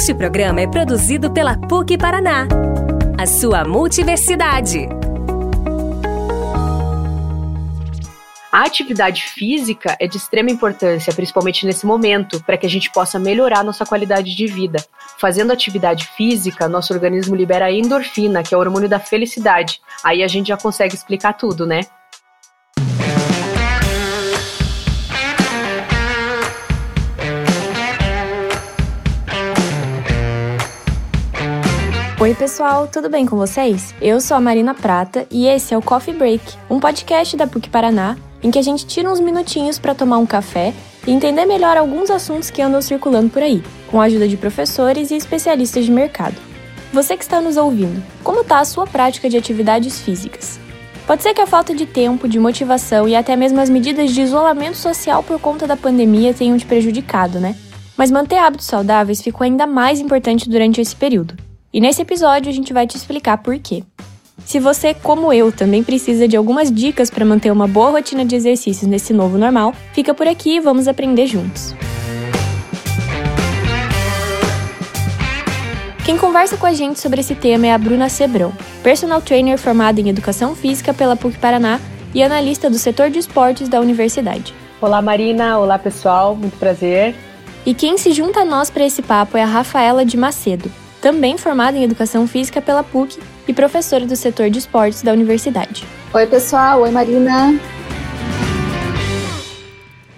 Este programa é produzido pela PUC Paraná, a sua multiversidade. A atividade física é de extrema importância, principalmente nesse momento, para que a gente possa melhorar nossa qualidade de vida. Fazendo atividade física, nosso organismo libera endorfina, que é o hormônio da felicidade. Aí a gente já consegue explicar tudo, né? Pessoal, tudo bem com vocês? Eu sou a Marina Prata e esse é o Coffee Break, um podcast da PUC Paraná em que a gente tira uns minutinhos para tomar um café e entender melhor alguns assuntos que andam circulando por aí, com a ajuda de professores e especialistas de mercado. Você que está nos ouvindo, como está a sua prática de atividades físicas? Pode ser que a falta de tempo, de motivação e até mesmo as medidas de isolamento social por conta da pandemia tenham te prejudicado, né? Mas manter hábitos saudáveis ficou ainda mais importante durante esse período. E nesse episódio a gente vai te explicar por quê. Se você, como eu, também precisa de algumas dicas para manter uma boa rotina de exercícios nesse novo normal, fica por aqui e vamos aprender juntos. Quem conversa com a gente sobre esse tema é a Bruna Sebrão, personal trainer formada em Educação Física pela PUC Paraná e analista do setor de esportes da universidade. Olá Marina, olá pessoal, muito prazer. E quem se junta a nós para esse papo é a Rafaela de Macedo, também formada em Educação Física pela PUC e professora do setor de esportes da universidade. Oi, pessoal. Oi, Marina.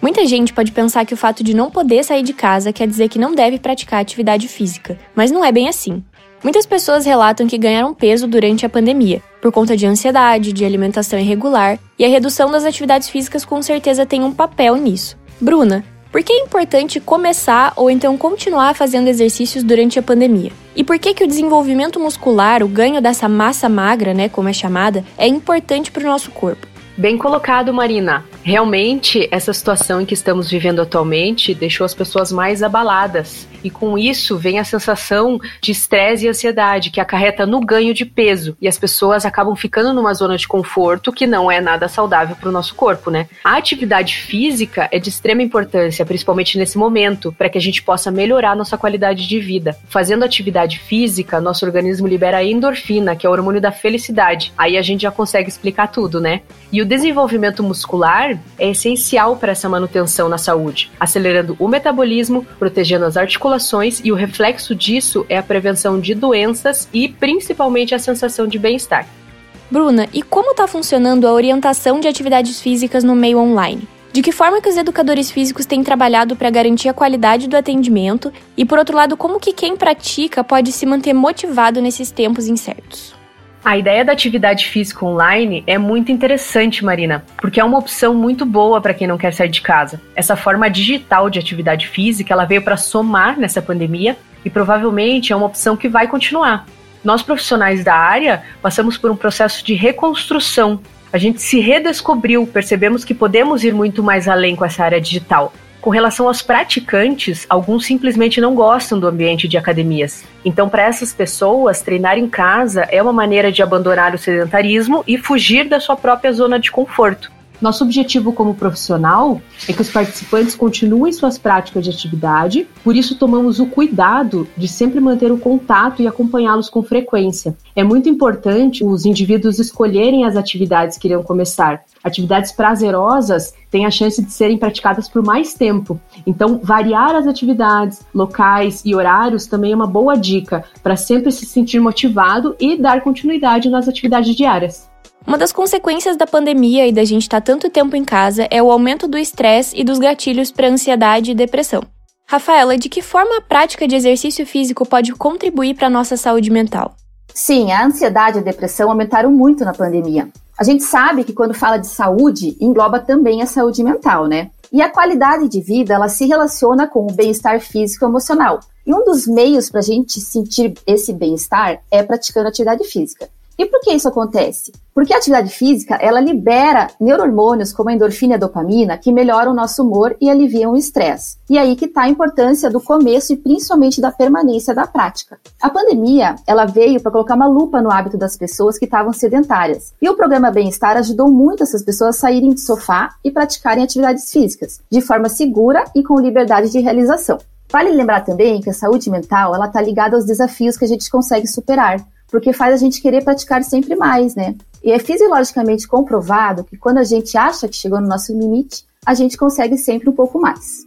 Muita gente pode pensar que o fato de não poder sair de casa quer dizer que não deve praticar atividade física, mas não é bem assim. Muitas pessoas relatam que ganharam peso durante a pandemia, por conta de ansiedade, de alimentação irregular, e a redução das atividades físicas com certeza tem um papel nisso. Bruna, por que é importante começar ou então continuar fazendo exercícios durante a pandemia? E por que, que o desenvolvimento muscular, o ganho dessa massa magra, né, como é chamada, é importante para o nosso corpo? Bem colocado, Marina. Realmente, essa situação em que estamos vivendo atualmente deixou as pessoas mais abaladas. E com isso vem a sensação de estresse e ansiedade que acarreta no ganho de peso. E as pessoas acabam ficando numa zona de conforto que não é nada saudável para o nosso corpo, né? A atividade física é de extrema importância, principalmente nesse momento, para que a gente possa melhorar nossa qualidade de vida. Fazendo atividade física, nosso organismo libera a endorfina, que é o hormônio da felicidade. Aí a gente já consegue explicar tudo, né? E o desenvolvimento muscular é essencial para essa manutenção na saúde, acelerando o metabolismo, protegendo as articulações e o reflexo disso é a prevenção de doenças e principalmente a sensação de bem-estar. Bruna, e como está funcionando a orientação de atividades físicas no meio online? De que forma que os educadores físicos têm trabalhado para garantir a qualidade do atendimento e, por outro lado, como que quem pratica pode se manter motivado nesses tempos incertos? A ideia da atividade física online é muito interessante, Marina, porque é uma opção muito boa para quem não quer sair de casa. Essa forma digital de atividade física, ela veio para somar nessa pandemia e provavelmente é uma opção que vai continuar. Nós profissionais da área passamos por um processo de reconstrução. A gente se redescobriu, percebemos que podemos ir muito mais além com essa área digital. Com relação aos praticantes, alguns simplesmente não gostam do ambiente de academias. Então, para essas pessoas, treinar em casa é uma maneira de abandonar o sedentarismo e fugir da sua própria zona de conforto. Nosso objetivo como profissional é que os participantes continuem suas práticas de atividade, por isso tomamos o cuidado de sempre manter o contato e acompanhá-los com frequência. É muito importante os indivíduos escolherem as atividades que irão começar. Atividades prazerosas têm a chance de serem praticadas por mais tempo. Então, variar as atividades, locais e horários também é uma boa dica para sempre se sentir motivado e dar continuidade nas atividades diárias. Uma das consequências da pandemia e da gente estar tá tanto tempo em casa é o aumento do estresse e dos gatilhos para ansiedade e depressão. Rafaela, de que forma a prática de exercício físico pode contribuir para a nossa saúde mental? Sim, a ansiedade e a depressão aumentaram muito na pandemia. A gente sabe que quando fala de saúde, engloba também a saúde mental, né? E a qualidade de vida, ela se relaciona com o bem-estar físico e emocional. E um dos meios para a gente sentir esse bem-estar é praticando atividade física. E por que isso acontece? Porque a atividade física, ela libera neurohormônios como a endorfina e a dopamina que melhoram o nosso humor e aliviam o estresse. E aí que está a importância do começo e principalmente da permanência da prática. A pandemia, ela veio para colocar uma lupa no hábito das pessoas que estavam sedentárias. E o programa Bem-Estar ajudou muito essas pessoas a saírem do sofá e praticarem atividades físicas, de forma segura e com liberdade de realização. Vale lembrar também que a saúde mental ela está ligada aos desafios que a gente consegue superar, porque faz a gente querer praticar sempre mais, né? E é fisiologicamente comprovado que quando a gente acha que chegou no nosso limite, a gente consegue sempre um pouco mais.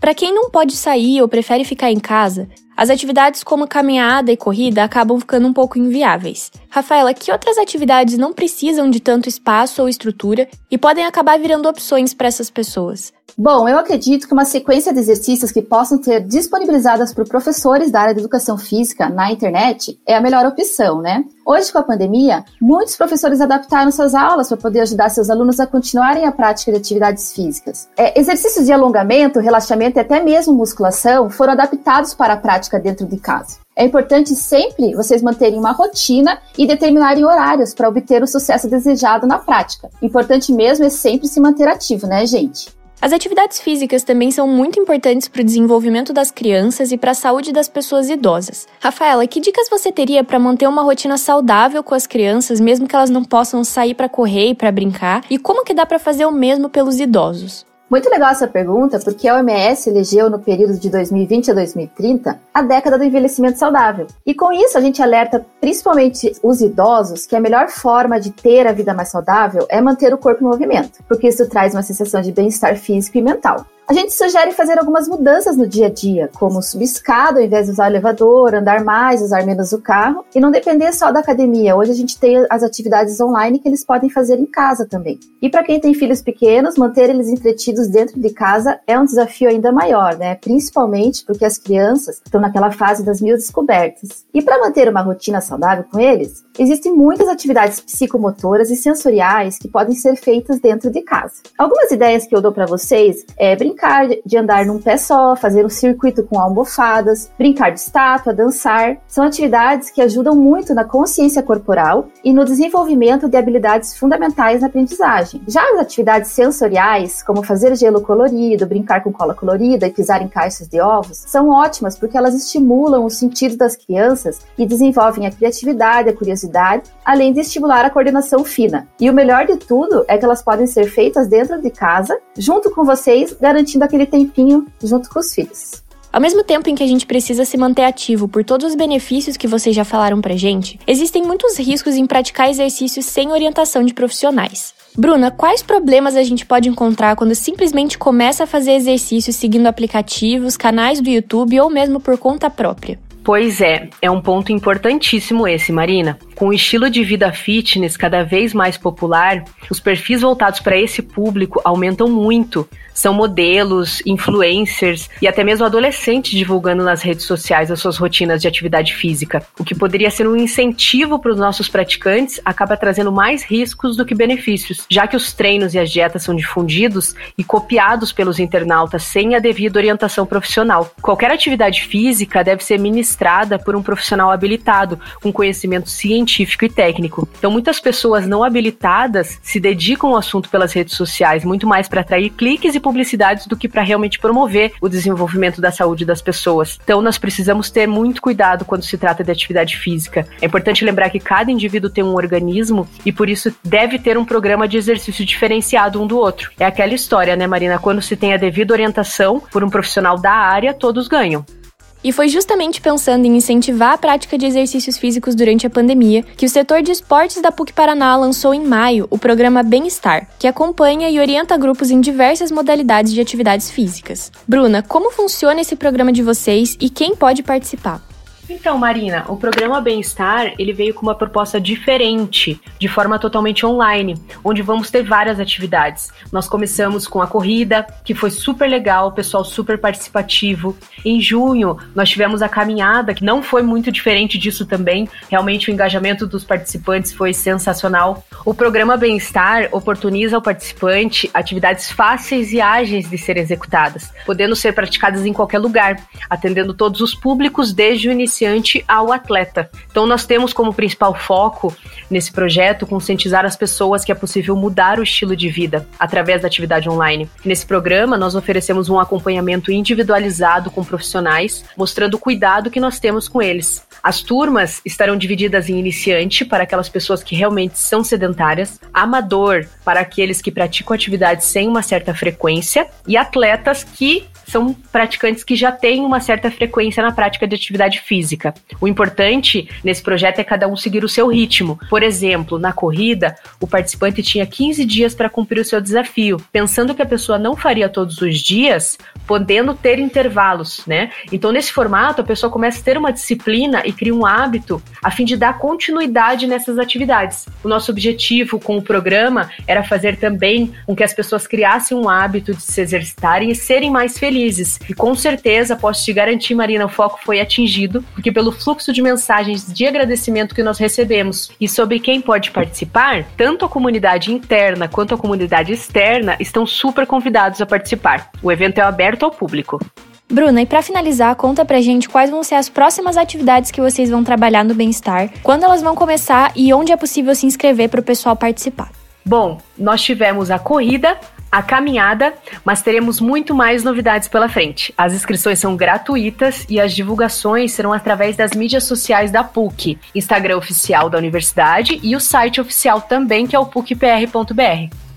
Para quem não pode sair ou prefere ficar em casa, as atividades como caminhada e corrida acabam ficando um pouco inviáveis. Rafaela, que outras atividades não precisam de tanto espaço ou estrutura e podem acabar virando opções para essas pessoas? Bom, eu acredito que uma sequência de exercícios que possam ser disponibilizadas por professores da área de educação física na internet é a melhor opção, né? Hoje, com a pandemia, muitos professores adaptaram suas aulas para poder ajudar seus alunos a continuarem a prática de atividades físicas. É, exercícios de alongamento, relaxamento e até mesmo musculação foram adaptados para a prática dentro de casa. É importante sempre vocês manterem uma rotina e determinarem horários para obter o sucesso desejado na prática. Importante mesmo é sempre se manter ativo, né, gente? As atividades físicas também são muito importantes para o desenvolvimento das crianças e para a saúde das pessoas idosas. Rafaela, que dicas você teria para manter uma rotina saudável com as crianças, mesmo que elas não possam sair para correr e para brincar? E como que dá para fazer o mesmo pelos idosos? Muito legal essa pergunta, porque a OMS elegeu no período de 2020 a 2030 a década do envelhecimento saudável. E com isso a gente alerta principalmente os idosos que a melhor forma de ter a vida mais saudável é manter o corpo em movimento, porque isso traz uma sensação de bem-estar físico e mental. A gente sugere fazer algumas mudanças no dia a dia, como subir escada ao invés de usar o elevador, andar mais, usar menos o carro, e não depender só da academia. Hoje a gente tem as atividades online que eles podem fazer em casa também. E para quem tem filhos pequenos, manter eles entretidos dentro de casa é um desafio ainda maior, né? Principalmente porque as crianças estão naquela fase das mil descobertas. E para manter uma rotina saudável com eles, existem muitas atividades psicomotoras e sensoriais que podem ser feitas dentro de casa. Algumas ideias que eu dou para vocês é brincar brincar de andar num pé só, fazer um circuito com almofadas, brincar de estátua, dançar. São atividades que ajudam muito na consciência corporal e no desenvolvimento de habilidades fundamentais na aprendizagem. Já as atividades sensoriais, como fazer gelo colorido, brincar com cola colorida e pisar em caixas de ovos, são ótimas porque elas estimulam os sentidos das crianças e desenvolvem a criatividade, a curiosidade, além de estimular a coordenação fina. E o melhor de tudo é que elas podem ser feitas dentro de casa, junto com vocês, garantindo aquele tempinho junto com os filhos. Ao mesmo tempo em que a gente precisa se manter ativo por todos os benefícios que vocês já falaram pra gente, existem muitos riscos em praticar exercícios sem orientação de profissionais. Bruna, quais problemas a gente pode encontrar quando simplesmente começa a fazer exercícios seguindo aplicativos, canais do YouTube ou mesmo por conta própria? Pois é, é um ponto importantíssimo esse, Marina. Com o estilo de vida fitness cada vez mais popular, os perfis voltados para esse público aumentam muito. São modelos, influencers e até mesmo adolescentes divulgando nas redes sociais as suas rotinas de atividade física. O que poderia ser um incentivo para os nossos praticantes acaba trazendo mais riscos do que benefícios, já que os treinos e as dietas são difundidos e copiados pelos internautas sem a devida orientação profissional. Qualquer atividade física deve ser ministrada por um profissional habilitado, com conhecimento científico científico e técnico. Então, muitas pessoas não habilitadas se dedicam ao assunto pelas redes sociais, muito mais para atrair cliques e publicidades do que para realmente promover o desenvolvimento da saúde das pessoas. Então, nós precisamos ter muito cuidado quando se trata de atividade física. É importante lembrar que cada indivíduo tem um organismo e por isso deve ter um programa de exercício diferenciado um do outro. É aquela história, né, Marina? Quando se tem a devida orientação por um profissional da área, todos ganham. E foi justamente pensando em incentivar a prática de exercícios físicos durante a pandemia que o setor de esportes da PUC Paraná lançou em maio o programa Bem-Estar, que acompanha e orienta grupos em diversas modalidades de atividades físicas. Bruna, como funciona esse programa de vocês e quem pode participar? Então, Marina, o programa Bem-Estar, ele veio com uma proposta diferente, de forma totalmente online, onde vamos ter várias atividades. Nós começamos com a corrida, que foi super legal, pessoal super participativo. Em junho, nós tivemos a caminhada, que não foi muito diferente disso também. Realmente o engajamento dos participantes foi sensacional. O programa Bem-Estar oportuniza ao participante atividades fáceis e ágeis de serem executadas, podendo ser praticadas em qualquer lugar, atendendo todos os públicos desde o início ao atleta. Então, nós temos como principal foco nesse projeto conscientizar as pessoas que é possível mudar o estilo de vida através da atividade online. Nesse programa, nós oferecemos um acompanhamento individualizado com profissionais, mostrando o cuidado que nós temos com eles. As turmas estarão divididas em iniciante para aquelas pessoas que realmente são sedentárias, amador para aqueles que praticam atividades sem uma certa frequência e atletas que são praticantes que já têm uma certa frequência na prática de atividade física. O importante nesse projeto é cada um seguir o seu ritmo. Por exemplo, na corrida, o participante tinha 15 dias para cumprir o seu desafio, pensando que a pessoa não faria todos os dias, podendo ter intervalos, né? Então, nesse formato, a pessoa começa a ter uma disciplina e cria um hábito a fim de dar continuidade nessas atividades. O nosso objetivo com o programa era fazer também com que as pessoas criassem um hábito de se exercitarem e serem mais felizes. E com certeza posso te garantir, Marina, o foco foi atingido, porque pelo fluxo de mensagens de agradecimento que nós recebemos e sobre quem pode participar, tanto a comunidade interna quanto a comunidade externa estão super convidados a participar. O evento é aberto ao público. Bruna, e para finalizar, conta pra gente quais vão ser as próximas atividades que vocês vão trabalhar no bem-estar, quando elas vão começar e onde é possível se inscrever para o pessoal participar. Bom, nós tivemos a corrida, a caminhada, mas teremos muito mais novidades pela frente. As inscrições são gratuitas e as divulgações serão através das mídias sociais da PUC, Instagram oficial da universidade e o site oficial também, que é o pucpr.br.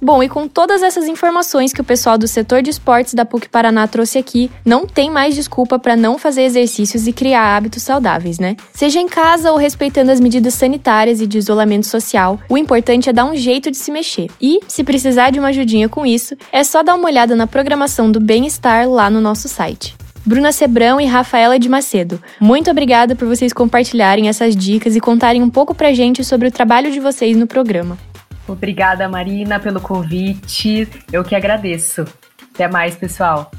Bom, e com todas essas informações que o pessoal do setor de esportes da PUC Paraná trouxe aqui, não tem mais desculpa para não fazer exercícios e criar hábitos saudáveis, né? Seja em casa ou respeitando as medidas sanitárias e de isolamento social, o importante é dar um jeito de se mexer. E, se precisar de uma ajudinha com isso, é só dar uma olhada na programação do bem-estar lá no nosso site. Bruna Sebrão e Rafaela de Macedo. Muito obrigada por vocês compartilharem essas dicas e contarem um pouco pra gente sobre o trabalho de vocês no programa. Obrigada, Marina, pelo convite. Eu que agradeço. Até mais, pessoal.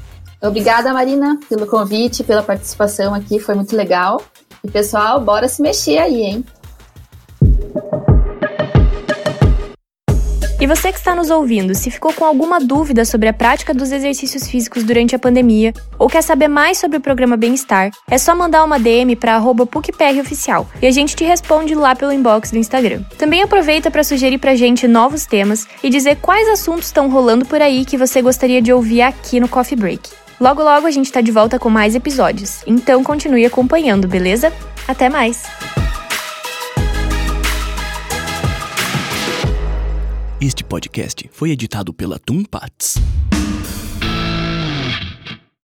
Obrigada, Marina, pelo convite, pela participação aqui. Foi muito legal. E, pessoal, bora se mexer aí, hein? E você que está nos ouvindo, se ficou com alguma dúvida sobre a prática dos exercícios físicos durante a pandemia ou quer saber mais sobre o programa Bem-Estar, é só mandar uma DM para @pucproficial e a gente te responde lá pelo inbox do Instagram. Também aproveita para sugerir pra gente novos temas e dizer quais assuntos estão rolando por aí que você gostaria de ouvir aqui no Coffee Break. Logo logo a gente está de volta com mais episódios, então continue acompanhando, beleza? Até mais! Este podcast foi editado pela Tumpats.